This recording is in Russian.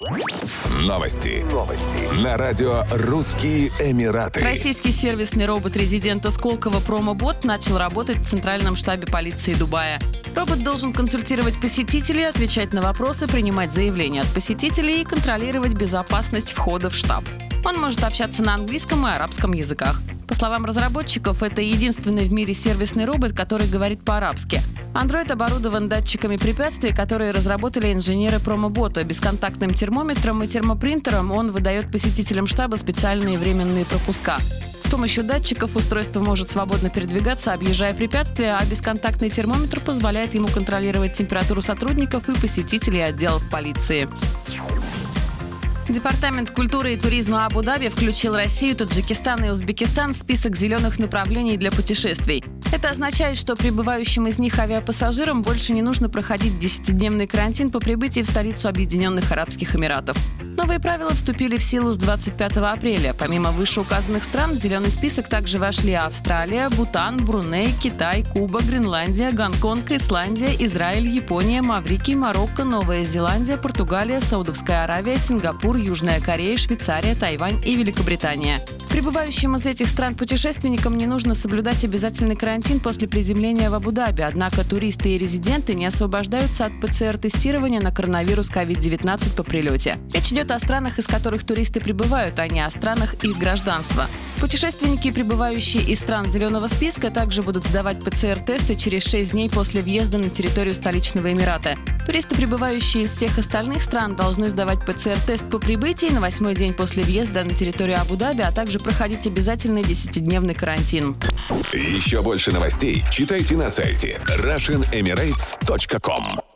Новости. Новости. На радио «Русские Эмираты». Российский сервисный робот-резидент Сколково «Промобот» начал работать в Центральном штабе полиции Дубая. Робот должен консультировать посетителей, отвечать на вопросы, принимать заявления от посетителей и контролировать безопасность входа в штаб. Он может общаться на английском и арабском языках. По словам разработчиков, это единственный в мире сервисный робот, который говорит по-арабски. Android оборудован датчиками препятствий, которые разработали инженеры промобота. Бесконтактным термометром и термопринтером он выдает посетителям штаба специальные временные пропуска. С помощью датчиков устройство может свободно передвигаться, объезжая препятствия, а бесконтактный термометр позволяет ему контролировать температуру сотрудников и посетителей отделов полиции. Департамент культуры и туризма Абу-Даби включил Россию, Таджикистан и Узбекистан в список зеленых направлений для путешествий. Это означает, что прибывающим из них авиапассажирам больше не нужно проходить 10-дневный карантин по прибытии в столицу Объединенных Арабских Эмиратов. Новые правила вступили в силу с 25 апреля. Помимо вышеуказанных стран в зеленый список также вошли Австралия, Бутан, Бруней, Китай, Куба, Гренландия, Гонконг, Исландия, Израиль, Япония, Маврикий, Марокко, Новая Зеландия, Португалия, Саудовская Аравия, Сингапур, Южная Корея, Швейцария, Тайвань и Великобритания. Прибывающим из этих стран путешественникам не нужно соблюдать обязательный карантин после приземления в Абу-Даби, однако туристы и резиденты не освобождаются от ПЦР-тестирования на коронавирус COVID-19 по прилете. Речь идет о странах, из которых туристы прибывают, а не о странах их гражданства. Путешественники, прибывающие из стран зеленого списка, также будут сдавать ПЦР-тесты через 6 дней после въезда на территорию столичного Эмирата. Туристы, прибывающие из всех остальных стран, должны сдавать ПЦР-тест по прибытии на восьмой день после въезда на территорию Абу-Даби, а также проходить обязательный 10-дневный карантин. Еще больше новостей читайте на сайте RussianEmirates.com